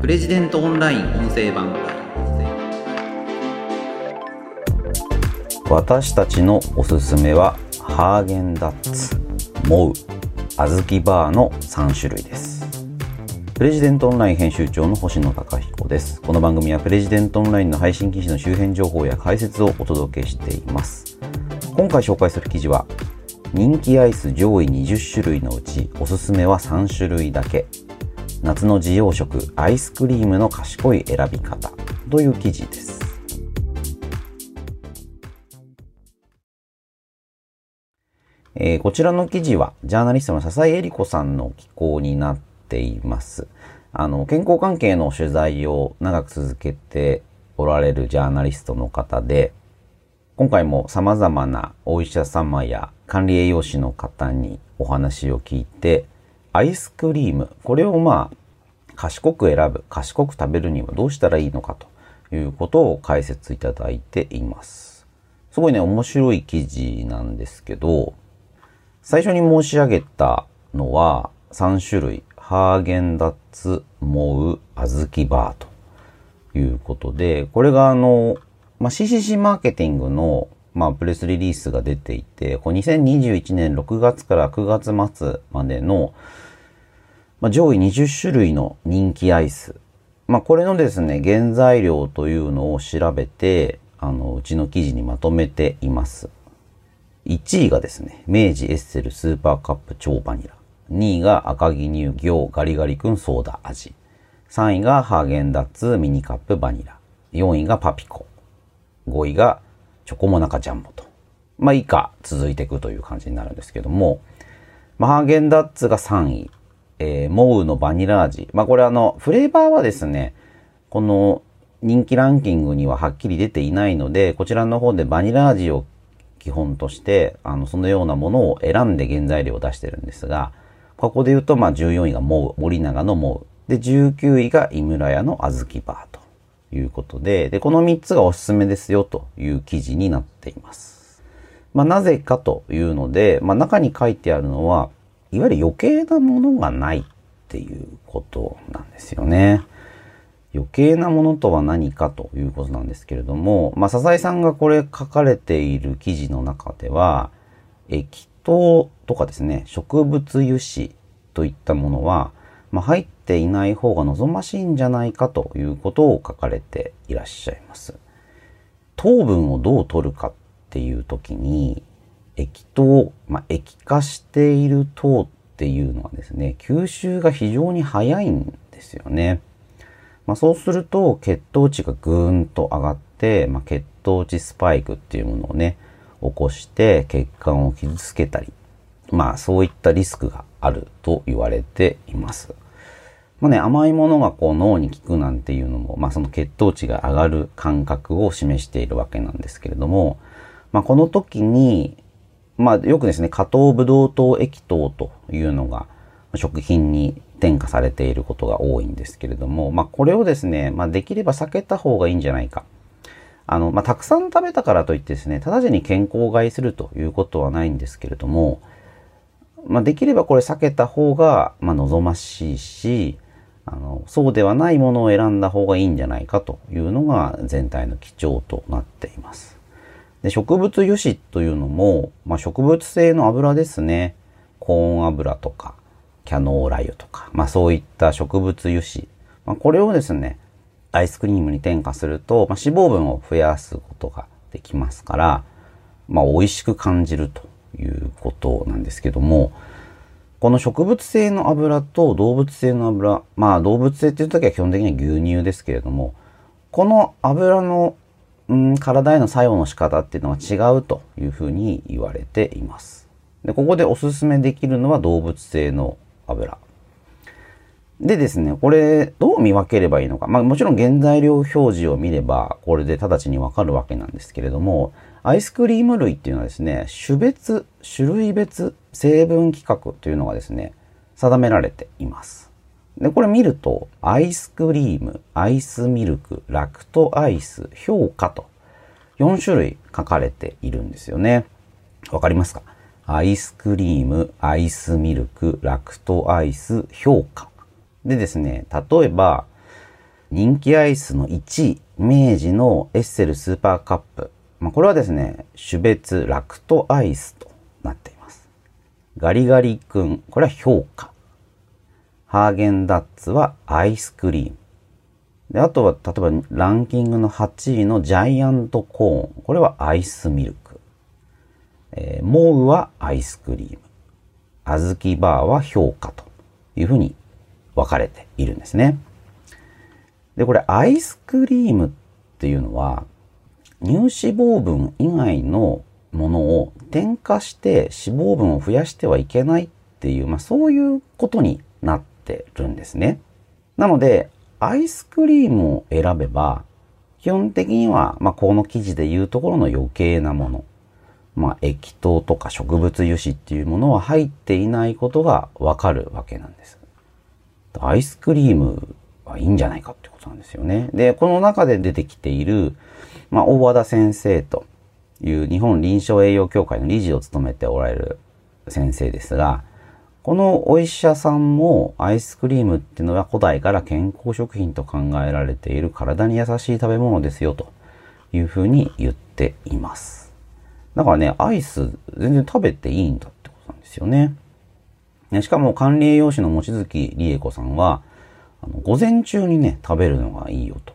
プレジデントオンライン音声版。私たちのおすすめはハーゲンダッツ、モウ、あずきバーの3種類です。プレジデントオンライン編集長の星野貴彦です。この番組はプレジデントオンラインの配信記事の周辺情報や解説をお届けしています。今回紹介する記事は人気アイス上位20種類のうちおすすめは3種類だけ。夏の自用食アイスクリームの賢い選び方という記事ですえー、こちらの記事はジャーナリストの笹井恵理子さんの寄稿になっています。あの、健康関係の取材を長く続けておられるジャーナリストの方で、今回も様々なお医者様や管理栄養士の方にお話を聞いて、アイスクリーム、これをまあ、賢く選ぶ、賢く食べるにはどうしたらいいのかということを解説いただいています。すごいね、面白い記事なんですけど、最初に申し上げたのは3種類、ハーゲンダッツ、モウ、あずきバーということで、これがあの、まあ、CCC マーケティングの、まあ、プレスリリースが出ていて、こう2021年6月から9月末までの、まあ、上位20種類の人気アイス。まあ、これのですね、原材料というのを調べて、あの、うちの記事にまとめています。1位がですね、明治エッセルスーパーカップ超バニラ。2位が赤城乳業ガリガリ君ソーダ味。3位がハーゲンダッツミニカップバニラ。4位がパピコ。5位がチョコモナカジャンボと。まあ以下続いていくという感じになるんですけども、まあ、ハーゲンダッツが3位。えー、モウのバニラ味。まあこれあの、フレーバーはですね、この人気ランキングにははっきり出ていないので、こちらの方でバニラ味を基本として、あの、そのようなものを選んで原材料を出してるんですが、ここで言うと、まあ、14位がモウ、森永のモウ。で、19位が井村屋の小豆バーということで、で、この3つがおすすめですよという記事になっています。まあ、なぜかというので、まあ、中に書いてあるのは、いわゆる余計なものがないっていうことなんですよね。余計なものとは何かということなんですけれども、まあ、笹井さんがこれ書かれている記事の中では、液糖とかですね、植物油脂といったものは、まあ、入っていない方が望ましいんじゃないかということを書かれていらっしゃいます。糖分をどう取るかっていう時に、液糖、まあ、液化している糖っていうのはですね、吸収が非常に早いんですよね。まあ、そうすると血糖値がぐーんと上がって、まあ、血糖値スパイクっていうものをね、起こして血管を傷つけたり、まあそういったリスクがあると言われています。まあね、甘いものがこう脳に効くなんていうのも、まあその血糖値が上がる感覚を示しているわけなんですけれども、まあこの時に、まあよくですね、加糖ブドウ糖液糖というのが食品に添加されていることが多いんですけれども、まあ、これをですね、まあ、できれば避けた方がいいんじゃないか。あの、まあ、たくさん食べたからといってですね、直ちに健康を害するということはないんですけれども、まあ、できればこれ避けた方が、まあ、望ましいし、あの、そうではないものを選んだ方がいいんじゃないかというのが全体の基調となっています。で、植物油脂というのも、まあ、植物性の油ですね。コーン油とか、キャノーラ油とか、まあそういった植物油脂、まあ、これをですね、アイスクリームに添加すると、まあ、脂肪分を増やすことができますから、まあ美味しく感じるということなんですけども、この植物性の油と動物性の油、まあ動物性っていう時は基本的には牛乳ですけれども、この油の、うん、体への作用の仕方っていうのは違うというふうに言われています。で、ここでおすすめできるのは動物性の油。でですね、これどう見分ければいいのか。まあもちろん原材料表示を見ればこれで直ちにわかるわけなんですけれども、アイスクリーム類っていうのはですね、種別、種類別、成分規格というのがですね、定められています。で、これ見ると、アイスクリーム、アイスミルク、ラクトアイス、氷菓と4種類書かれているんですよね。わかりますか？アイスクリーム、アイスミルク、ラクトアイス、氷菓。でですね、例えば、人気アイスの1位、明治のエッセルスーパーカップ。まあ、これはですね、種別ラクトアイスとなっています。ガリガリ君、これは評価。ハーゲンダッツはアイスクリーム。で、あとは、例えばランキングの8位のジャイアントコーン。これはアイスミルク。えー、モウはアイスクリーム。あずきバーは評価というふうに分かれているんですね。で、これアイスクリームっていうのは乳脂肪分以外のものを添加して脂肪分を増やしてはいけないっていう、まあそういうことになってるんですね。なので、アイスクリームを選べば、基本的には、まあこの記事で言うところの余計なもの、まあ液糖とか植物油脂っていうものは入っていないことがわかるわけなんです。アイスクリームはいいんじゃないかってことなんですよね。で、この中で出てきている、まあ、大和田先生という日本臨床栄養協会の理事を務めておられる先生ですが、このお医者さんもアイスクリームっていうのは古代から健康食品と考えられている体に優しい食べ物ですよというふうに言っています。だからね、アイス全然食べていいんだってことなんですよね。ねしかも管理栄養士の望月理恵子さんは、あの午前中にね、食べるのがいいよと。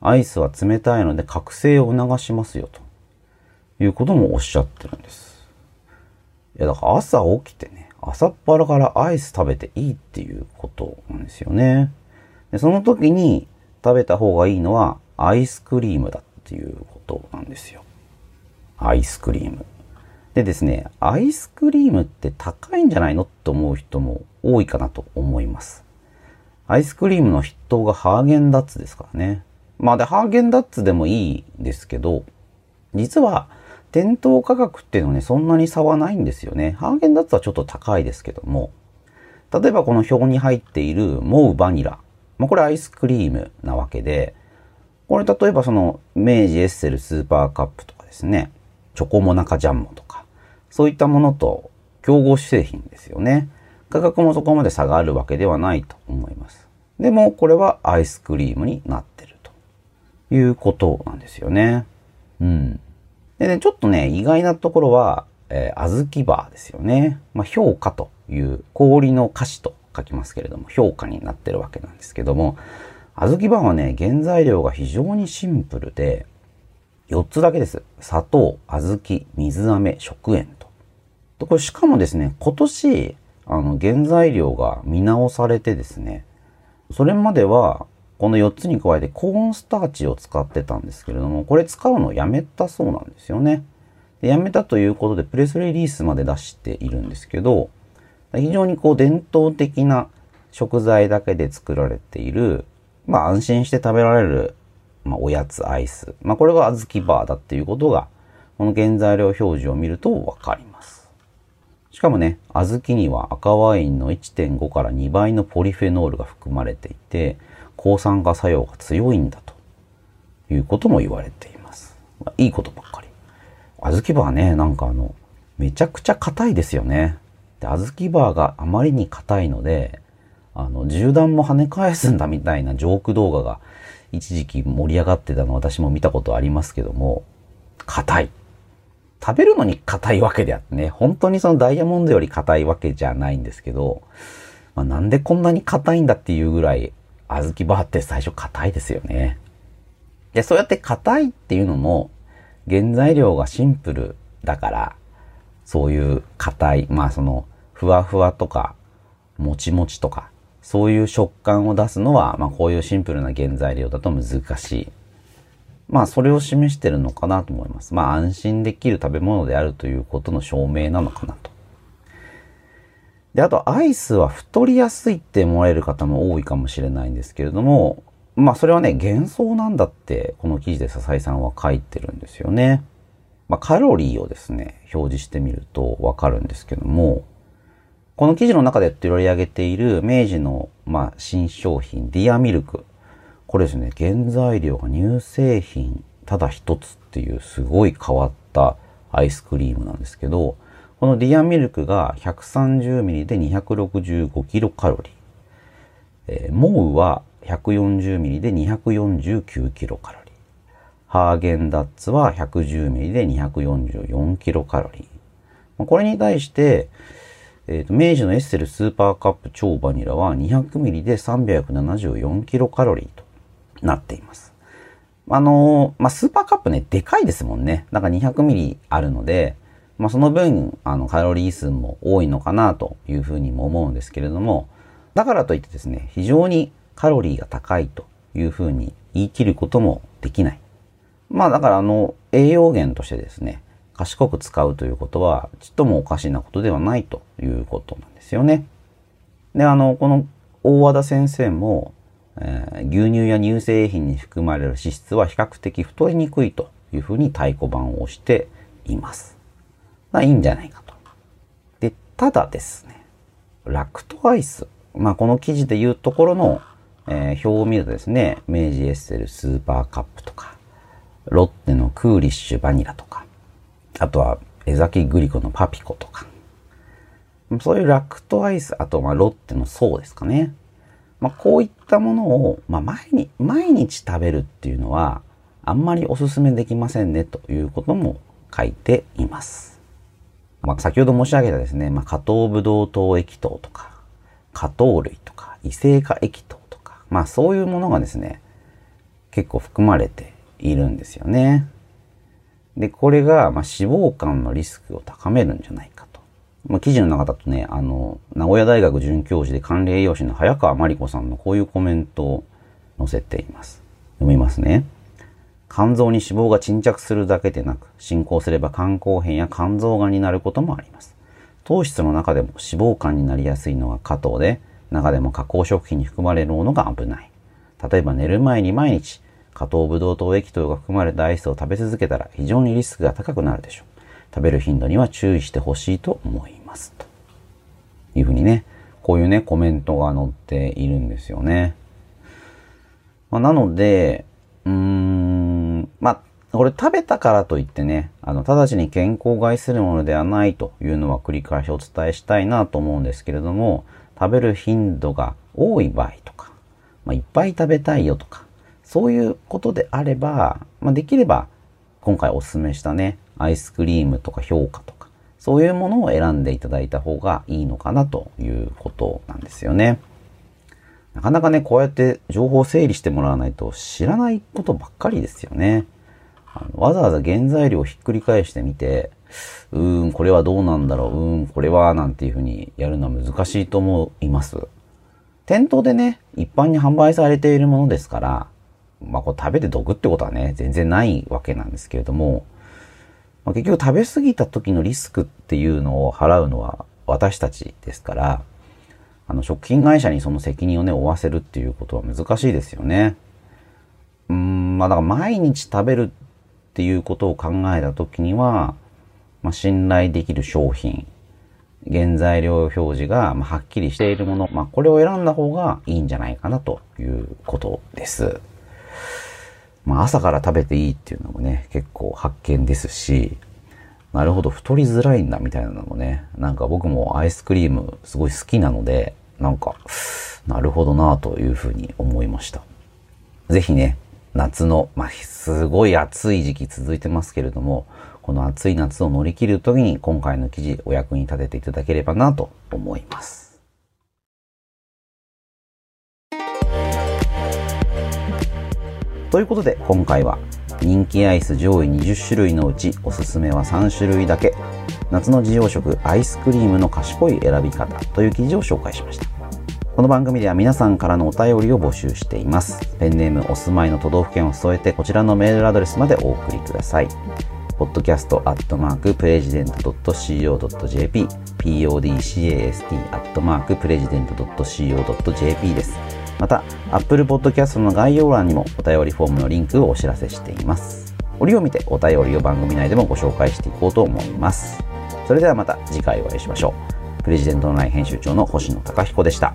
アイスは冷たいので覚醒を促しますよと。いうこともおっしゃってるんです。いや、だから朝起きてね、朝っぱらからアイス食べていいっていうことなんですよね。でその時に食べた方がいいのはアイスクリームだっていうことなんですよ。アイスクリーム。でですね、アイスクリームって高いんじゃないのって思う人も多いかなと思います。アイスクリームの筆頭がハーゲンダッツですからね。まあで、ハーゲンダッツでもいいですけど、実は店頭価格っていうのはね、そんなに差はないんですよね。ハーゲンダッツはちょっと高いですけども、例えばこの表に入っている MOWバニラ。まあこれアイスクリームなわけで、これ例えばその明治エッセルスーパーカップとかですね、チョコモナカジャンボとか、そういったものと競合製品ですよね。価格もそこまで差があるわけではないと思います。でもこれはアイスクリームになってるということなんですよね。うん。でね、ちょっとね、意外なところは、えー、あずきバーですよね。まあ、評価という氷の歌詞と書きますけれども、評価になってるわけなんですけども、あずきバーはね、原材料が非常にシンプルで、4つだけです。砂糖、小豆、水飴、食塩と。でこれしかもですね、今年、あの、原材料が見直されてですね、それまでは、この4つに加えてコーンスターチを使ってたんですけれども、これ使うのをやめたそうなんですよね。でやめたということでプレスリリースまで出しているんですけど、非常にこう伝統的な食材だけで作られている、まあ安心して食べられるまあ、おやつアイス。まあ、これが小豆バーだっていうことが、この原材料表示を見るとわかります。しかもね、小豆には赤ワインの1.5から2倍のポリフェノールが含まれていて、抗酸化作用が強いんだということも言われています。まあ、いいことばっかり。小豆バーね、なんかあの、めちゃくちゃ硬いですよね。で、小豆バーがあまりに硬いので、あの、銃弾も跳ね返すんだみたいなジョーク動画が一時期盛り上がってたの私も見たことありますけども、硬い。食べるのに硬いわけであってね、本当にそのダイヤモンドより硬いわけじゃないんですけど、まあ、なんでこんなに硬いんだっていうぐらい、小豆バーって最初硬いですよね。で、そうやって硬いっていうのも、原材料がシンプルだから、そういう硬い、まあその、ふわふわとか、もちもちとか、そういう食感を出すのは、まあこういうシンプルな原材料だと難しい。まあそれを示してるのかなと思います。まあ安心できる食べ物であるということの証明なのかなと。で、あとアイスは太りやすいって思われる方も多いかもしれないんですけれども、まあそれはね、幻想なんだってこの記事で笹井さんは書いてるんですよね。まあカロリーをですね、表示してみるとわかるんですけども、この記事の中で取り上げている明治の、まあ、新商品、ディアミルク。これですね、原材料が乳製品ただ一つっていうすごい変わったアイスクリームなんですけど、このディアミルクが 130ml で265キロカロリー。えー、モウは 140ml で249キロカロリー。ハーゲンダッツは 110ml で244キロカロリー。これに対して、え、ー、と、明治のエッセルスーパーカップ超バニラは 200ml で374キロカロリーとなっています。あのー、まあ、スーパーカップね、でかいですもんね。だか 200ml あるので、まあ、その分、あの、カロリー数も多いのかなというふうにも思うんですけれども、だからといってですね、非常にカロリーが高いというふうに言い切ることもできない。まあだからあの、栄養源としてですね、賢く使うということは、ちっともおかしなことではないということなんですよね。で、あの、この大和田先生も、えー、牛乳や乳製品に含まれる脂質は比較的太りにくいというふうに太鼓判を押しています。まあいいんじゃないかと。で、ただですね、ラクトアイス。まあこの記事で言うところの、えー、表を見るとですね、明治エッセルスーパーカップとか、ロッテのクーリッシュバニラとか、あとは江崎グリコのパピコとか、そういうラクトアイス、あと、ま、ロッテの爽ですかね。まあ、こういったものを、まあ、毎日、毎日食べるっていうのは、あんまりお勧めできませんね、ということも書いています。まあ、先ほど申し上げたですね、まあ、加糖ブドウ糖液糖とか、加糖類とか、異性化液糖とか、まあ、そういうものがですね、結構含まれているんですよね。で、これが、まあ、脂肪肝のリスクを高めるんじゃないかと。まあ、記事の中だとね、あの、名古屋大学准教授で管理栄養士の早川真理子さんのこういうコメントを載せています。読みますね。肝臓に脂肪が沈着するだけでなく、進行すれば肝硬変や肝臓がんになることもあります。糖質の中でも脂肪肝になりやすいのは加糖で、中でも加工食品に含まれるものが危ない。例えば寝る前に毎日加糖ブドウ糖液糖が含まれたアイスを食べ続けたら非常にリスクが高くなるでしょう。食べる頻度には注意してほしいと思います。というふうにね、こういうね、コメントが載っているんですよね。まあ、なので、うーん、まあ、これ食べたからといってね、あの、直ちに健康を害するものではないというのは繰り返しお伝えしたいなと思うんですけれども、食べる頻度が多い場合とか、まあ、いっぱい食べたいよとか、そういうことであれば、まあ、できれば、今回お勧めしたね、アイスクリームとか評価とか、そういうものを選んでいただいた方がいいのかなということなんですよね。なかなかね、こうやって情報を整理してもらわないと知らないことばっかりですよね。あのわざわざ原材料をひっくり返してみて、うーん、これはどうなんだろう、うーん、これは、なんていうふうにやるのは難しいと思います。店頭でね、一般に販売されているものですから、まあこう食べて毒ってことはね、全然ないわけなんですけれども、まあ、結局食べ過ぎた時のリスクっていうのを払うのは私たちですから、あの食品会社にその責任をね、負わせるっていうことは難しいですよね。うん、まあだから毎日食べるっていうことを考えた時には、まあ信頼できる商品、原材料表示がはっきりしているもの、まあこれを選んだ方がいいんじゃないかなということです。まあ朝から食べていいっていうのもね、結構発見ですし、なるほど、太りづらいんだみたいなのもね、なんか僕もアイスクリームすごい好きなので、なんか、なるほどなというふうに思いました。ぜひね、夏の、まあ、すごい暑い時期続いてますけれども、この暑い夏を乗り切るときに今回の記事お役に立てていただければなと思います。ということで今回は人気アイス上位20種類のうちおすすめは3種類だけ夏の自用食アイスクリームの賢い選び方という記事を紹介しました。この番組では皆さんからのお便りを募集しています。ペンネームお住まいの都道府県を添えてこちらのメールアドレスまでお送りください。podcast アットマークプレジデント .co.jp podcast アットマークプレジデント .co.jp です。また、Apple Podcast の概要欄にもお便りフォームのリンクをお知らせしています。折を見てお便りを番組内でもご紹介していこうと思います。それではまた次回お会いしましょう。プレジデントの内編集長の星野貴彦でした。